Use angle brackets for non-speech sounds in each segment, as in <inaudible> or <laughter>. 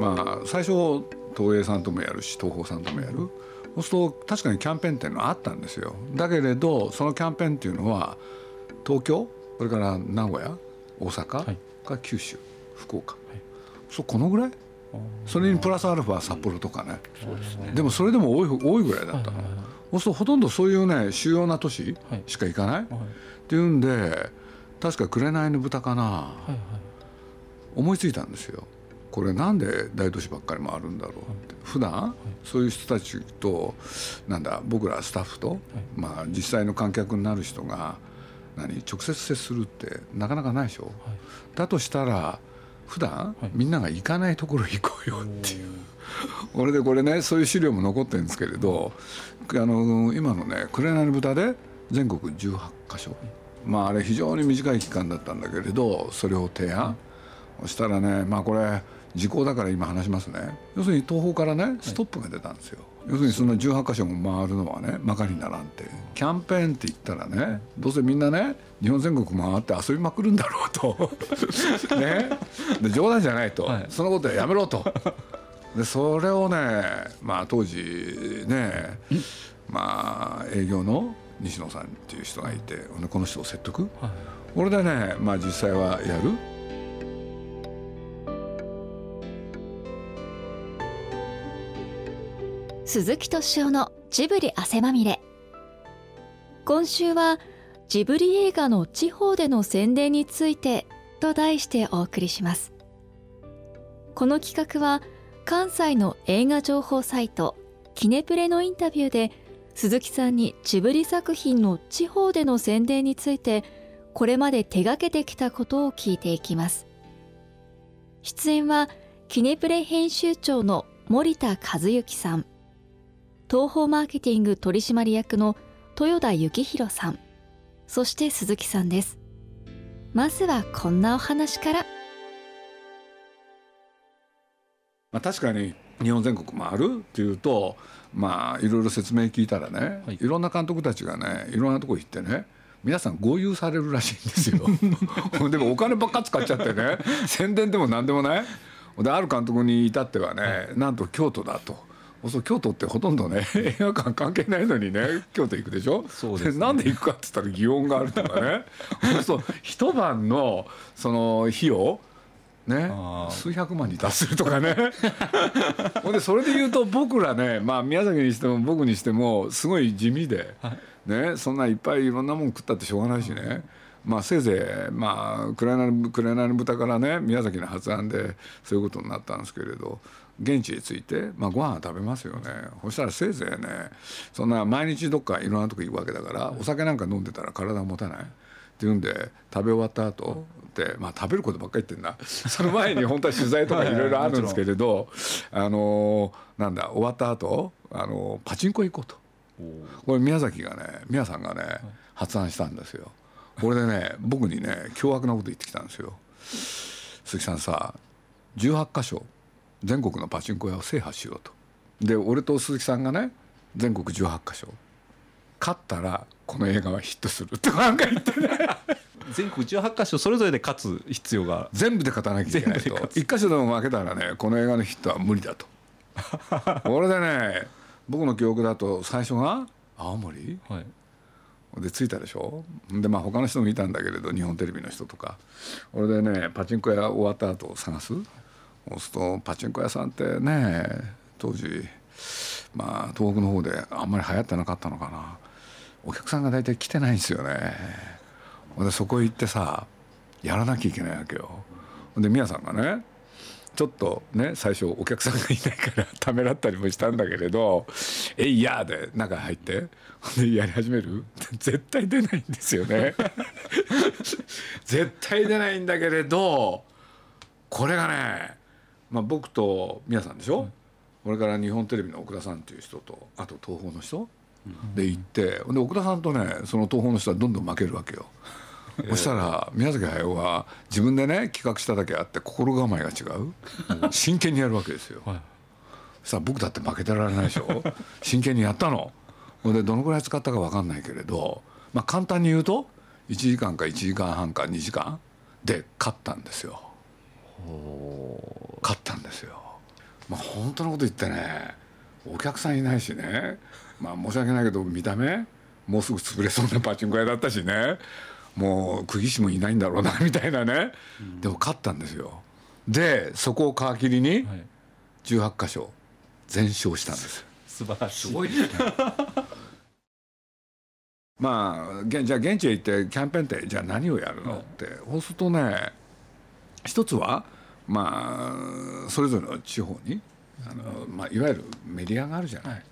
まあ最初東映さんともやるし東宝さんともやる。そうすると確かにキャンペーンっていうのはあったんですよ。だけれどそのキャンペーンっていうのは東京それから名古屋大阪、はい、か九州福岡、はい、そうこのぐらい？それにプラスアルファ札幌とかね。ででもそれでも多い多いぐらいだった。の、そうするとほとんどそういうね主要な都市しか行かない、っていうんで確か「紅の豚」かな、思いついたんですよこれなんで大都市ばっかり回るんだろうって、普段そういう人たちとなんだ僕らスタッフと、まあ、実際の観客になる人が何直接接するってなかなかないでしょ、だとしたら普段、みんなが行かないところ行こうよっていう。これ <laughs> でこれねそういう資料も残ってるんですけれどあの今のね「紅の豚」で全国18箇所。まああれ非常に短い期間だったんだけれどそれを提案、そしたらねまあこれ時効だから今話しますね。要するに東宝からねストップが出たんですよ、要するにその18箇所も回るのはねまかりならんって。キャンペーンって言ったらねどうせみんなね日本全国回って遊びまくるんだろうと。<laughs> ね。で冗談じゃないと、はい、そのことはやめろと。でそれをねまあ当時ねまあ営業の西野さんっていう人がいてこの人を説得、はい、これでねまあ実際はやる。鈴木敏夫のジブリ汗まみれ。今週はジブリ映画の地方での宣伝についてと題してお送りします。この企画は関西の映画情報サイトキネプレのインタビューで鈴木さんにジブリ作品の地方での宣伝についてこれまで手がけてきたことを聞いていきます。出演はキネプレ編集長の森田和幸さん。東方マーケティング取締役の豊田幸宏さん。そして鈴木さんです。まずはこんなお話から。まあ確かに日本全国回るっていうとまあいろいろ説明聞いたらね、はい、いろんな監督たちがねいろんなとこ行ってね皆さん合流されるらしいんですよ。<laughs> でもお金ばっか使っちゃってね宣伝でも何でもない。である監督に至ってはね、はい、なんと京都だと。そう京都ってほとんどね <laughs> 映画館関係ないのにね京都行くでしょ？そうです、ね、<laughs> なんで行くかっつったら祇園があるとかね。<laughs> そう一晩のその費用ね、数百万に達するとかね。ほんでそれで言うと僕らね、まあ、宮崎にしても僕にしてもすごい地味で、ね、そんないっぱいいろんなもん食ったってしょうがないしね、まあ、せいぜい、まあ、紅の豚からね宮崎の発案でそういうことになったんですけれど現地に着いて、まあ、ご飯食べますよね。そしたらせいぜいねそんな毎日どっかいろんなとこ行くわけだからお酒なんか飲んでたら体持たない？っていうんで食べ終わった後でまあ食べることばっかり言ってんだ <laughs> その前に本当は取材とかいろいろあるんですけれどあのなんだ終わった後あのパチンコ行こうと。これ宮崎がね宮さんがね発案したんですよ。これでね僕にね凶悪なこと言ってきたんですよ。鈴木さんさ18箇所全国のパチンコ屋を制覇しようと。で俺と鈴木さんがね全国18箇所。勝ったらこの映画はヒットするとかなんか言ってね。<laughs> 全国18箇所それぞれで勝つ必要が。全部で勝たなきゃいけないと。1箇所でも負けたらねこの映画のヒットは無理だと。<laughs> これでね僕の記憶だと最初が青森、はい、で着いたでしょ？でまあ他の人もいたんだけれど日本テレビの人とか。俺でねパチンコ屋終わった後探す？そうするとパチンコ屋さんってね当時まあ東北の方であんまり流行ってなかったのかな。お客さんが大体来てないんですよね。でそこ行ってさやらなきゃいけないわけよ。で宮さんがねちょっとね最初お客さんがいないから <laughs> ためらったりもしたんだけれど「えいや!」で中入ってでやり始める？絶対出ないんですよね。<laughs> 絶対出ないんだけれどこれがねまあ、僕と宮さんでしょ、これから日本テレビの奥田さんっていう人とあと東宝の人、で行ってで奥田さんとねその東宝の人はどんどん負けるわけよ。そしたら宮崎駿は自分でね企画しただけあって心構えが違う真剣にやるわけですよ。さあ僕だって負けてられないでしょ？真剣にやったの。でどのぐらい使ったか分かんないけれど、まあ、簡単に言うと1時間か1時間半か2時間で勝ったんですよ。勝ったんですよ。まあ本当のこと言ってねお客さんいないしね。まあ申し訳ないけど見た目もうすぐ潰れそうなパチンコ屋だったしね。もう釘師もいないんだろうな <laughs> みたいなね、でも勝ったんですよ。でそこを皮切りにはい。18箇所全勝したんです。素晴らしい。すごいですね。<laughs> まあげじゃあ現地へ行ってキャンペーンってじゃあ何をやるの？って。そうするとね一つはまあそれぞれの地方にあの、まあ、いわゆるメディアがあるじゃない、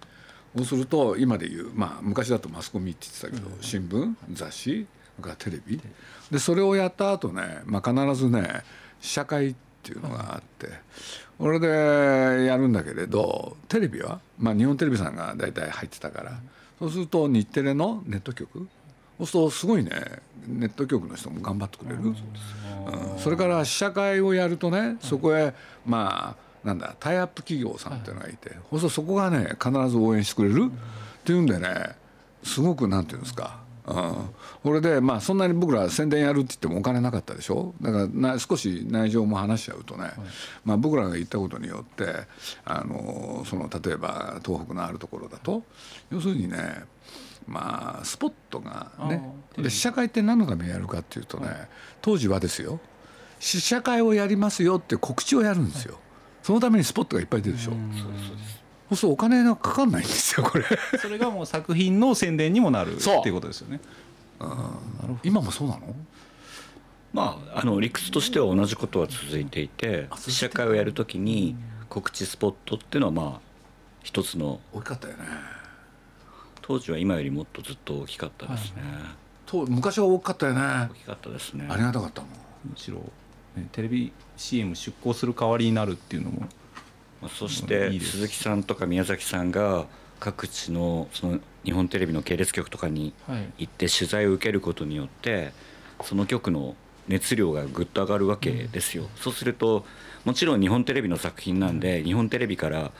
そうすると今でいう、まあ、昔だとマスコミって言ってたけど、新聞雑誌それからテレビ。でそれをやった後ね、まあ、必ずね試写会っていうのがあって、これでやるんだけれどテレビは、まあ、日本テレビさんが大体入ってたから、そうすると日テレのネット局そうするとすごいね。ネット局の人も頑張ってくれる、うん。それから試写会をやるとねそこへまあなんだタイアップ企業さんっていうのがいて、そうするとそこがね必ず応援してくれる。っていうんでねすごくなんていうんですか。うん、これでまあそんなに僕ら宣伝やるって言ってもお金なかったでしょ。だからな少し内情も話しちゃうとね、まあ、僕らが行ったことによってあのその例えば東北のあるところだと要するにねまあスポットがね。で試写会って何のためにやるかっていうとね当時はですよ試写会をやりますよって告知をやるんですよ。そのためにスポットがいっぱい出るでしょ。そうするとお金がかかんないんですよこれ。それがもう作品の宣伝にもなる <laughs> ってそういうことですよね。今もそうなの？まあ、あの理屈としては同じことは続いていて試写会をやるときに告知スポットっていうのはまあ一つの大きかったよね。当時は今よりもっとずっと大きかったですね、と昔は大きかったよね。大きかったですね。ありがたかったもん。むしろ、ね、テレビ CM 出稿する代わりになるっていうのも。まあ、そしいて鈴木さんとか宮崎さんが各地のその日本テレビの系列局とかにはい。行って取材を受けることによってその局の熱量がぐっと上がるわけですよ、そうするともちろん日本テレビの作品なんで、日本テレビから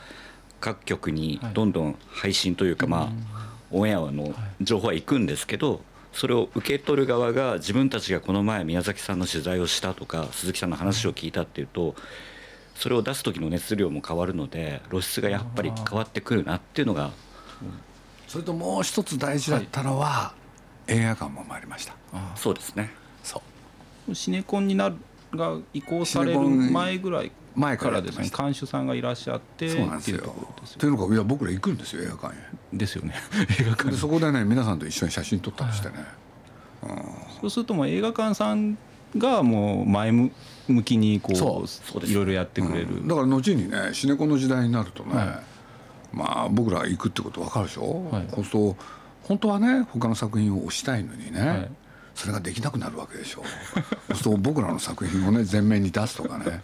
各局にどんどん配信というか、まあオンエアの情報は行くんですけどそれを受け取る側が自分たちがこの前宮崎さんの取材をしたとか鈴木さんの話を聞いたっていうとそれを出す時の熱量も変わるので露出がやっぱり変わってくるなっていうのがそれともう一つ大事だったのは、映画館も参りました。そうですね。そう。シネコンになるが移行される前ぐらい前かかららですねやってました監修さんがいらっしゃってそうなんですよ。っていうというのかいや僕ら行くんですよ映画館へ。ですよね。<laughs> 映画館。でそこでね皆さんと一緒に写真撮ったりしてね、そうするともう映画館さんがもう前向きにこそういろいろやってくれる、うん。だから後にねシネコンの時代になるとね、はまあ僕ら行くってこと分かるでしょ、はい。そうすると本当はね他の作品を推したいのにね、はいそれができなくなるわけでしょ。そうすると僕らの作品をね前面に出すとかね。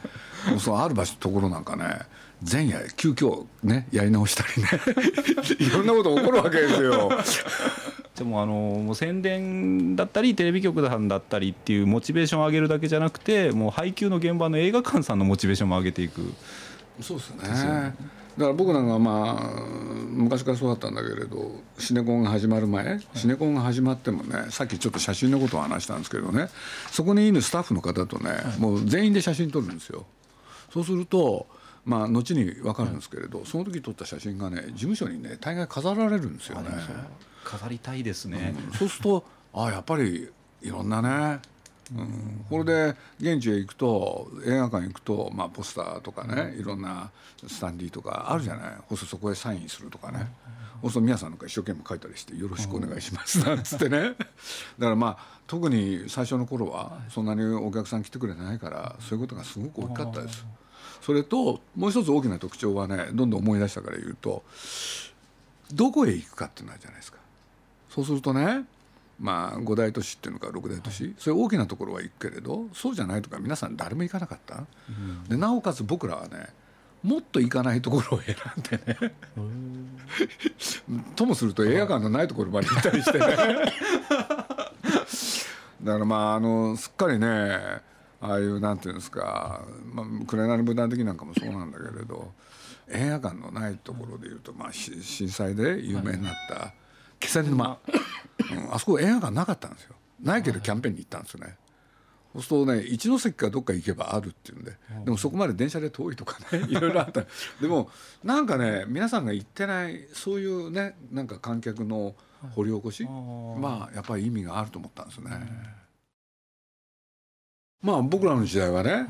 そうある場所ところなんかね前夜急遽ねやり直したりね。<laughs> いろんなこと起こるわけですよ。でもあのもう宣伝だったりテレビ局さんだったりっていうモチベーションを上げるだけじゃなくてもう配給の現場の映画館さんのモチベーションも上げていく。そうですよねだから僕なんかまあ昔からそうだったんだけれどシネコンが始まる前、シネコンが始まってもねさっきちょっと写真のことを話したんですけどねそこにいるスタッフの方とね、もう全員で写真撮るんですよ。そうするとまあ後に分かるんですけれど、その時撮った写真がね事務所にね大概飾られるんですよね、飾りたいですね、そうするとああやっぱりいろんなね、うん、これで現地へ行くと映画館行くと、まあ、ポスターとかねいろんなスタンディーとかあるじゃない？そうするとそこへサインするとかね。そうすると皆さんなんか一生懸命書いたりして「よろしくお願いします」なんつってね。<laughs> だからまあ特に最初の頃はそんなにお客さん来てくれないからそういうことがすごく大きかったです。それともう一つ大きな特徴はねどんどん思い出したから言うとどこへ行くかっていうのあるじゃないですか。そうするとねまあ5大都市っていうのか6大都市、そういう大きなところは行くけれどそうじゃないとか皆さん誰も行かなかった、でなおかつ僕らはねもっと行かないところを選んでね。<laughs> ともすると映画館のないところまで行ったりしてね。<laughs> だからまああのすっかりねああいうなんていうんですか「まあ、紅の武断的」なんかもそうなんだけれど映画館のないところでいうと、まあ、し震災で有名になった気仙沼、うん、あそこ映画館なかったんですよ。ないけどキャンペーンに行ったんですよね。そうするとね一ノ関かどっか行けばあるっていうんででもそこまで電車で遠いとかねいろいろあった。でもなんかね皆さんが行ってないそういうねなんか観客の掘り起こし、まあやっぱり意味があると思ったんですね。まあ僕らの時代はね、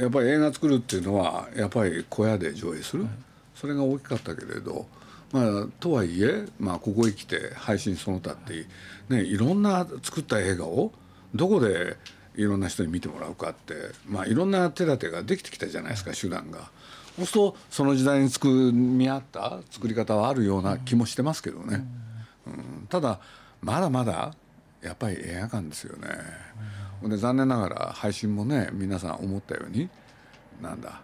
やっぱり映画作るっていうのはやっぱり小屋で上映する、それが大きかったけれどまあとはいえ、まあ、ここへ来て配信その他ってねいろんな作った映画をどこでいろんな人に見てもらうかって、まあ、いろんな手立てができてきたじゃないですか手段が。そうするとその時代に作み合った作り方はあるような気もしてますけどね、うん、ただまだまだやっぱり映画館ですよね、で残念ながら配信もね皆さん思ったようになんだ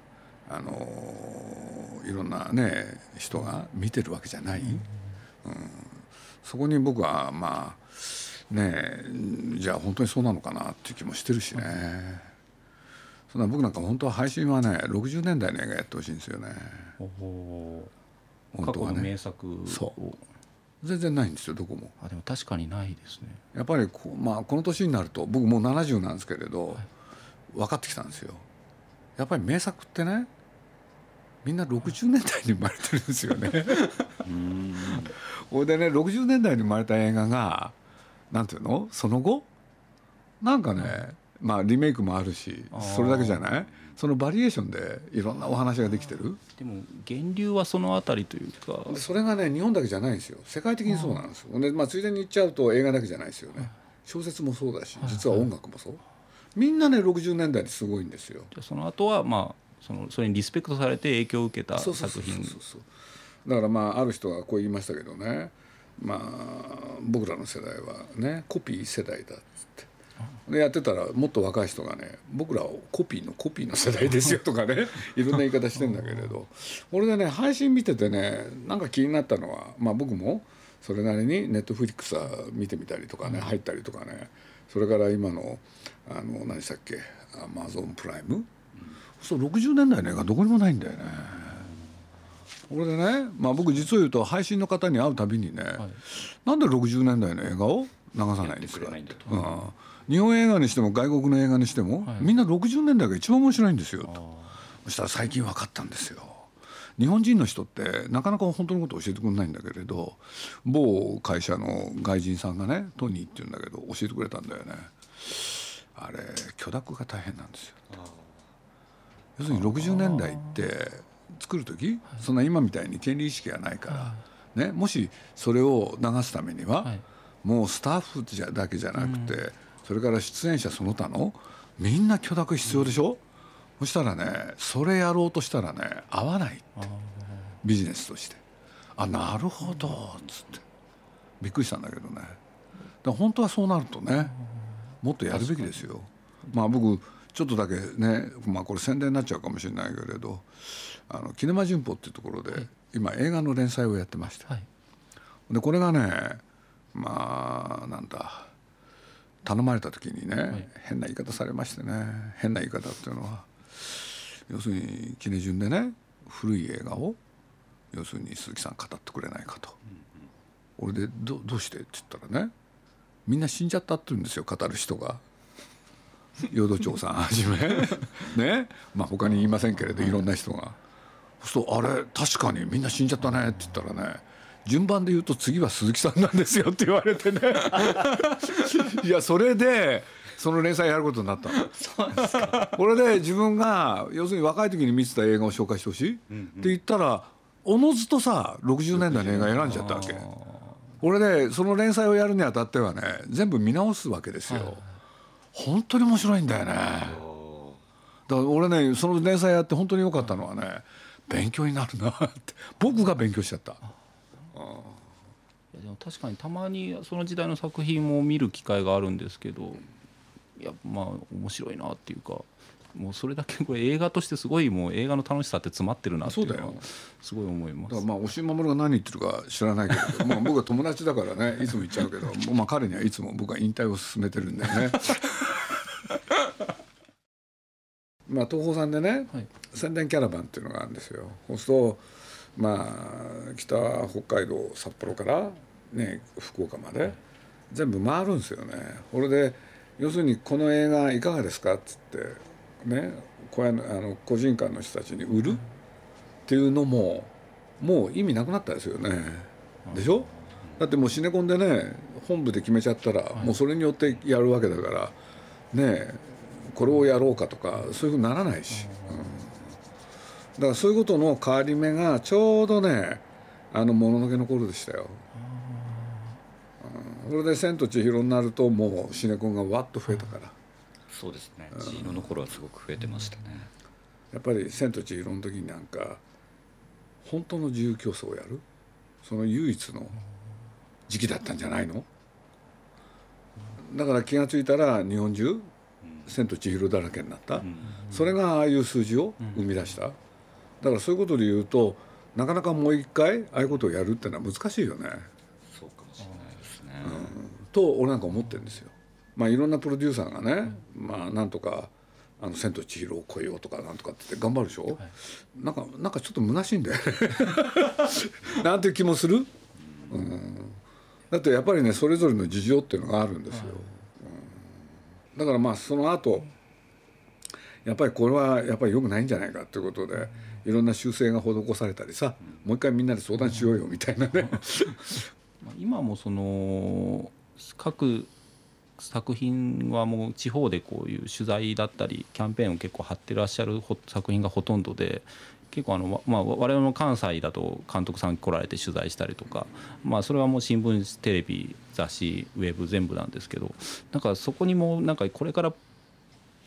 あのいろんなね人が見てるわけじゃない、うん、そこに僕はまあねじゃあ本当にそうなのかなっていう気もしてるしね、そんな僕なんか本当は配信はね60年代の映画やってほしいんですよね。本当はね。名作そう。全然ないんですよどこも。あでも確かにないですね。やっぱりこ,、まあ、この年になると僕もう70なんですけれど、はい、分かってきたんですよ。やっぱり名作ってねみんな60年代に生まれてるんですよね。ほいでね60年代に生まれた映画がなんていうの？その後？なんかねまあリメイクもあるしそれだけじゃない？そのバリエーションでいろんなお話ができてる？でも源流はそのあたりというか。それがね日本だけじゃないんですよ。世界的にそうなんですよ。で、まあ、ついでに言っちゃうと映画だけじゃないですよね。小説もそうだし実は音楽もそう。みんなね60年代にすごいんですよ。その後はまあそのそれにリスペクトされて影響を受けた作品。だからまあある人がこう言いましたけどね。まあ僕らの世代はねコピー世代だっつって。でやってたらもっと若い人がね僕らをコピーのコピーの世代ですよとかね <laughs> いろんな言い方してんだけれど。俺でね配信見ててねなんか気になったのはまあ僕もそれなりにネットフリックスは見てみたりとかね入ったりとかね。それから今のあの何でしたっけ？アマゾンプライムそう60年代の映画どこにもないんだよね。これでね、まあ、僕実を言うと配信の方に会うたびにね、はい、なんで60年代の映画を流さないんですかうん、日本映画にしても外国の映画にしても、はい、みんな60年代が一番面白いんですよと。そしたら最近分かったんですよ。日本人の人ってなかなか本当のこと教えてくれないんだけれど某会社の外人さんがねトニーって言うんだけど教えてくれたんだよね。あれ許諾が大変なんですよ要するに60年代って作る時そんな今みたいに権利意識がないから、ね、もしそれを流すためには、もうスタッフじゃだけじゃなくて、それから出演者その他のみんな許諾必要でしょ、そしたらねそれやろうとしたらね合わないってビジネスとして。あなるほどっつって。びっくりしたんだけどね。だ本当はそうなるとねもっとやるべきですよ。まあ僕ちょっとだけねまあこれ宣伝になっちゃうかもしれないけれどあのキネマ旬報っていうところで、今映画の連載をやってまして、はい、でこれがねまあなんだ頼まれた時にね、はい、変な言い方されましてね変な言い方っていうのは要するにキネジュンでね古い映画を要するに鈴木さん語ってくれないかと。俺でどどうして？って言ったらねみんな死んじゃったって言うんですよ語る人が。養土長さん <laughs> はじめ。<laughs> ね。まあ他に言いませんけれどい。ろんな人が。そうあれ確かにみんな死んじゃったねって言ったらね順番で言うと次は鈴木さんなんですよって言われてね。<laughs> いやそれでその連載やることになったの。これで自分が要するに若い時に見てた映画を紹介してほしい、うんうん、って言ったらおのずとさ60年代の映画選んじゃったわけ。俺でその連載をやるにあたってはね全部見直すわけですよ、本当に面白いんだよねだから俺ねその連載やって本当に良かったのはね勉強になるなって僕が勉強しちゃった。でも確かにたまにその時代の作品も見る機会があるんですけどいやまあ面白いなっていうかもうそれだけこれ映画としてすごいもう映画の楽しさって詰まってるなっていうのはすごい思います。だからまあ押井守が何言ってるか知らないけど、ま <laughs> あ僕は友達だからねいつも言っちゃうけど、まあ彼にはいつも僕は引退を進めてるんだよね。<laughs> まあ東宝さんでね、はい、宣伝キャラバンっていうのがあるんですよ。そうするとまあ北北海道札幌からね福岡まで全部回るんですよね。これで要するにこの映画いかがですかっつってねこうやあの個人間の人たちに売るっていうのももう意味なくなったですよね。でしょ？だってもうシネコンでね本部で決めちゃったら、もうそれによってやるわけだからねこれをやろうかとかそういうふうにならないし、うん、だからそういうことの変わり目がちょうどねあの「もののけ」の頃でしたよ。うん、それで「千と千尋」になるともうシネコンがわっと増えたから。そうですね千尋の頃はすごく増えてましたね。やっぱり「千と千尋」の時になんか本当の自由競争をやる？その唯一の時期だったんじゃないの？だから気が付いたら日本中「千と千尋」だらけになった。それがああいう数字を生み出した。だからそういうことで言うとなかなかもう一回ああいうことをやるっていうのは難しいよね。そうかもしれないですね、うん、と俺なんか思ってるんですよ。まあいろんなプロデューサーがね、まあなんとか「あの千と千尋を超えよう」とかなんとかって頑張るでしょ、はい、なんかなんかちょっと虚しいんだよね。<laughs> なんていう気もする、うん、だってやっぱりねそれぞれの事情っていうのがあるんですよ、うん、だからまあその後やっぱりこれはやっぱり良くないんじゃないかということでいろんな修正が施されたりさもう一回みんなで相談しようよみたいなね。<laughs> 今もその各作品はもう地方でこういう取材だったりキャンペーンを結構張ってらっしゃる作品がほとんどで結構あの、まあ、我々の関西だと監督さん来られて取材したりとか、まあ、それはもう新聞テレビ雑誌ウェブ全部なんですけどなんかそこにもなんかこれから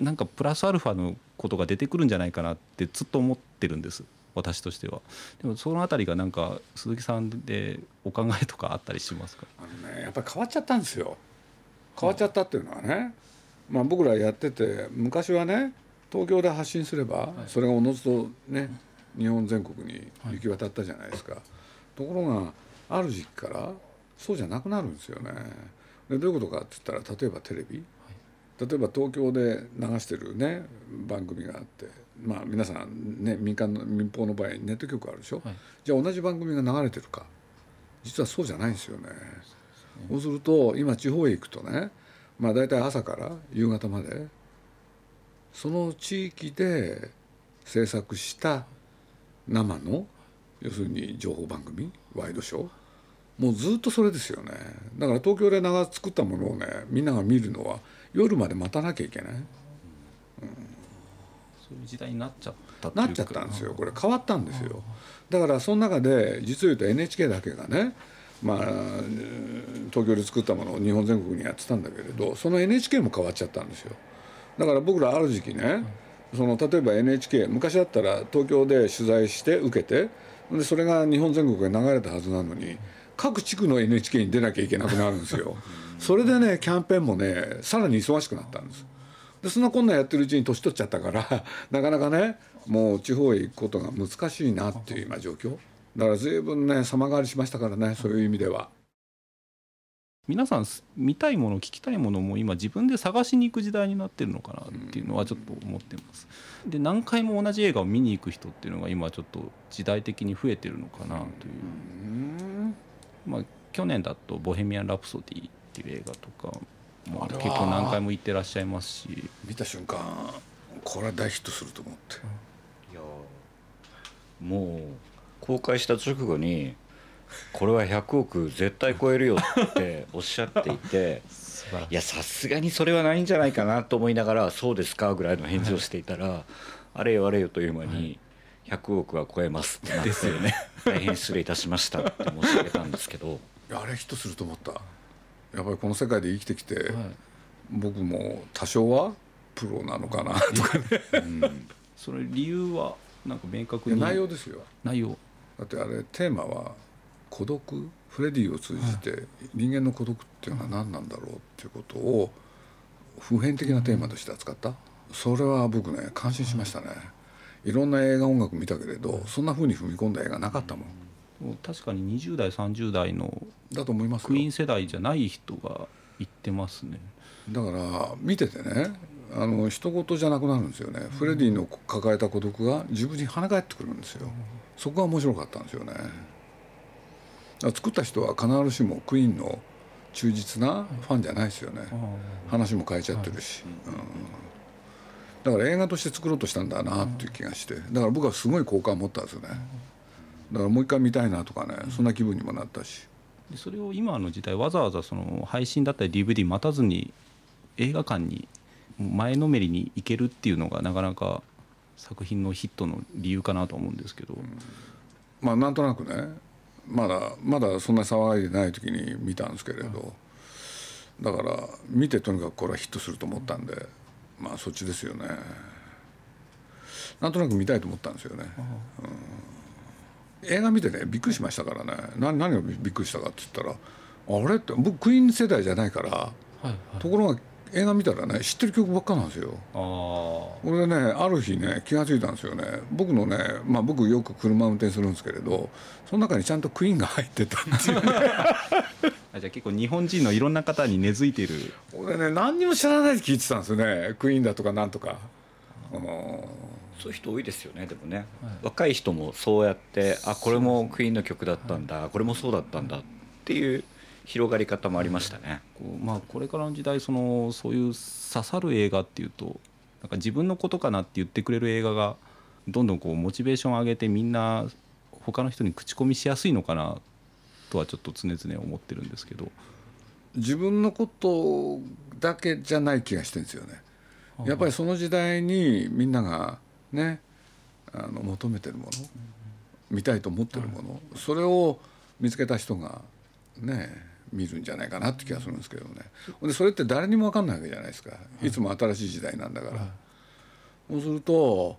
なんかプラスアルファのことが出てくるんじゃないかなってずっと思ってるんです。私としては。でもその辺りがなんか鈴木さんでお考えとかあったりしますか？あの、ね、やっぱり変わっちゃったんですよ。変わっちゃったっていうのはね、まあ、僕らやってて昔はね東京で発信すればそれがおのずとね日本全国に行き渡ったじゃないですか、ところがある時期からそうじゃなくなるんですよね。でどういうことかって言ったら例えばテレビ。例えば東京で流してるね番組があって。まあ皆さんね民間の民放の場合ネット局あるでしょ、はい、じゃあ同じ番組が流れてるか。実はそうじゃないんですよね。そうすると今地方へ行くとねまあ大体朝から夕方までその地域で制作した生の要するに情報番組ワイドショー。もうずっとそれですよね。だから東京で長作ったものをねみんなが見るのは夜まで待たなきゃいけない、うん、そういう時代になっちゃったなっちゃったんですよ。これ変わったんですよ。だからその中で実を言うと NHK だけがねまあ、東京で作ったものを日本全国にやってたんだけれどその NHK も変わっちゃったんですよ。だから僕らある時期ねその例えば NHK 昔だったら東京で取材して受けてでそれが日本全国へ流れたはずなのに各地区の NHK に出なきゃいけなくなるんですよ。それでねキャンペーンもねさらに忙しくなったんです。でそんなこんなやってるうちに年取っちゃったから <laughs> なかなかねもう地方へ行くことが難しいなっていう今状況。だから随分ね様変わりしましたからねそういう意味では。皆さん見たいもの聞きたいものも今自分で探しに行く時代になってるのかなっていうのはちょっと思ってます。で何回も同じ映画を見に行く人っていうのが今ちょっと時代的に増えてるのかなという。まあ去年だと「ボヘミアン・ラプソディ」っていう映画とか、まあ、結構何回も行ってらっしゃいますし見た瞬間これは大ヒットすると思って。いやもう公開した直後にこれは100億絶対超えるよっておっしゃっていて <laughs> い。やさすがにそれはないんじゃないかなと思いながら「そうですか」ぐらいの返事をしていたら「あれよあれよ」という間に「100億は超えます」ってなってですよね。大変失礼いたしましたって申し上げたんですけど。あれヒットすると思った。やっぱりこの世界で生きてきて、僕も多少はプロなのかなとかね、うん、それ理由はなんか明確に？内容ですよ。内容。だってあれテーマは孤独？フレディを通じて人間の孤独っていうのは何なんだろうっていうことを普遍的なテーマとして扱った？それは僕ね感心しましたね。い。ろんな映画音楽見たけれどそんなふうに踏み込んだ映画なかったもん。確かに20代30代のだと思いますクイーン世代じゃない人が言ってますね。だから見ててねあの人事じゃなくなるんですよね、フレディの抱えた孤独が自分に跳ね返ってくるんですよ、そこが面白かったんですよね作った人は必ずしもクイーンの忠実なファンじゃないですよね、話も変えちゃってるし、うん、だから映画として作ろうとしたんだなっていう気がして。だから僕はすごい好感を持ったんですよね。だからもう一回見たいなとかね。そんな気分にもなったし。でそれを今の時代わざわざその配信だったり DVD 待たずに映画館に前のめりに行けるっていうのがなかなか作品のヒットの理由かなと思うんですけど、うん、まあなんとなくねまだまだそんな騒いでない時に見たんですけれど、だから見てとにかくこれはヒットすると思ったんでまあそっちですよね。なんとなく見たいと思ったんですよね、うん、映画見てねびっくりしましたからね。何何がびっくりしたかって言ったらあれって僕クイーン世代じゃないから、はいはい、ところが映画見たらね知ってる曲ばっかなんですよ。俺でねある日ね気が付いたんですよね。僕のねまあ僕よく車運転するんですけれどその中にちゃんとクイーンが入ってたっていう。<laughs> ねじゃあ結構日本人のいろんな方に根付いてる。俺ね何にも知らないで聞いてたんですよね。クイーンだとかなんとか。そういう人多いですよねでもね、はい、若い人もそうやってあこれもクイーンの曲だったんだ、はい、これもそうだったんだっていう広がり方もありましたね。まあ、これからの時代そのそういう刺さる映画っていうとなんか自分のことかなって言ってくれる映画がどんどんこうモチベーション上げてみんな他の人に口コミしやすいのかなとはちょっと常々思ってるんですけど自分のことだけじゃない気がしてるんですよね。やっぱりその時代にみんながねあの求めてるもの見たいと思ってるものそれを見つけた人がね見るんじゃないかなって気がするんですけどね。でそれって誰にも分かんないわけじゃないですか。いつも新しい時代なんだから、そうすると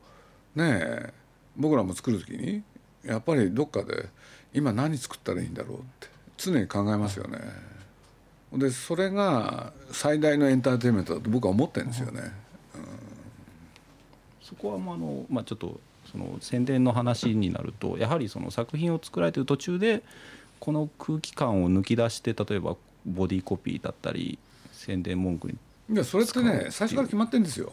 ねえ僕らも作る時にやっぱりどっかで今何作ったらいいんだろうって常に考えますよね。でそれが最大のエンターテインメントだと僕は思ってるんですよね。うん、そこはまあの、まあ、ちょっとその宣伝の話になるとやはりその作品を作られてる途中でこの空気感を抜き出して例えばボディコピーだったり宣伝文句にいやそれってね最初から決まってるんですよ。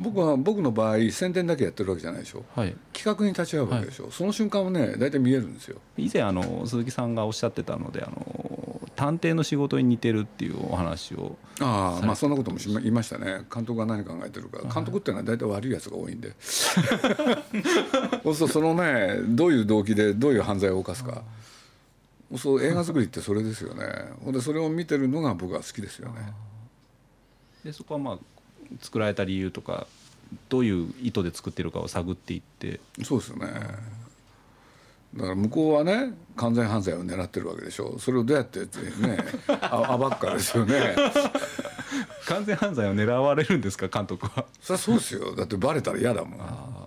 僕は僕の場合宣伝だけやってるわけじゃないでしょ、はい、企画に立ち会うわけでしょ、はい、その瞬間はね大体見えるんですよ。以前あの鈴木さんがおっしゃってたのであの探偵の仕事に似てるっていうお話をああまあそんなことも言いましたね。監督が何考えてるか。監督っていうのは大体悪いやつが多いんで。<laughs> そうするとそのねどういう動機でどういう犯罪を犯すかそう映画作りってそれですよね。ほんでそれを見てるのが僕は好きですよね。でそこはまあ作られた理由とかどういう意図で作ってるかを探っていって。そうですよね。だから向こうはね完全犯罪を狙ってるわけでしょ。それをどうやってね <laughs> 暴くかですよね。完全犯罪を狙われるんですか監督は。そりゃそうですよ。だってバレたら嫌だもん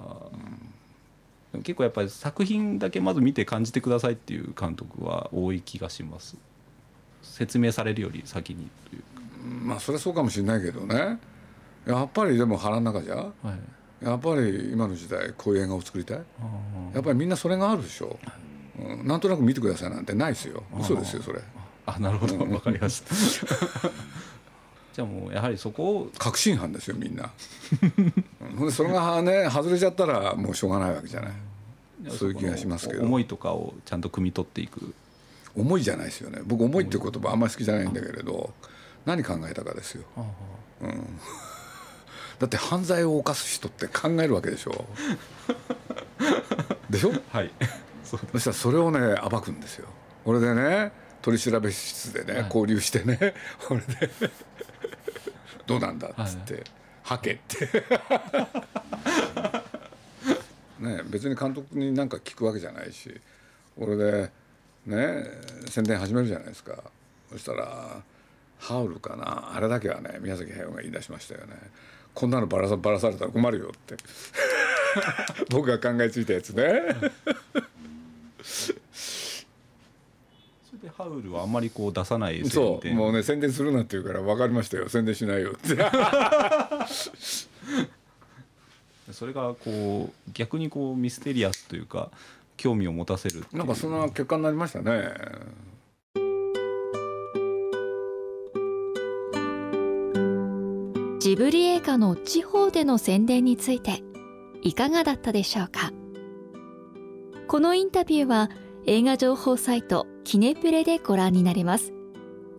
結構やっぱり作品だけまず見て感じてくださいっていう監督は多い気がします。説明されるより先にというまあそれはそうかもしれないけどね。やっぱりでも腹の中じゃ、はい、やっぱり今の時代こういう映画を作りたい。やっぱりみんなそれがあるでしょ、うん、なんとなく見てくださいなんてないですよ。嘘ですよそれ。あなるほど。分かりました。<laughs> じゃあもうやはりそこを確信犯ですよみんな <laughs> それがね外れちゃったらもうしょうがないわけじゃない。そういう気がしますけど。思いとかをちゃんと汲み取っていく。思いじゃないですよね。僕思いっていう言葉あんまり好きじゃないんだけれど何考えたかですよ、うん、<laughs> だって犯罪を犯す人って考えるわけでしょ。<laughs> でしょ？はい。そしたらそれをね暴くんですよ。これでね取り調べ室でね、はい、交流してねこれでどうなんだっつって、はけって。<laughs> ね別に監督に何か聞くわけじゃないし俺でね宣伝始めるじゃないですか。そしたらハウルかなあれだけはね宮崎駿が言い出しましたよね。こんなのばらさばらされたら困るよって。<laughs> 僕が考えついたやつね。ハウルはあんまりこう出さないそう。もうね宣伝するなって言うから分かりましたよ。宣伝しないよって。<laughs> それがこう逆にこうミステリアスというか興味を持たせるなんかそんな結果になりましたね。ジブリ映画の地方での宣伝についていかがだったでしょうか？このインタビューは映画情報サイトキネプレでご覧になれます。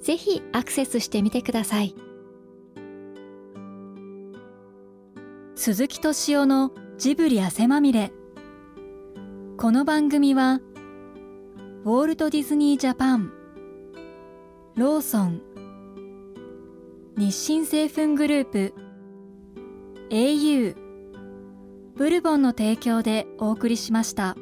ぜひアクセスしてみてください。鈴木敏夫のジブリ汗まみれ。この番組はウォールト・ディズニー・ジャパンローソン日清製粉グループ au ブルボンの提供でお送りしました。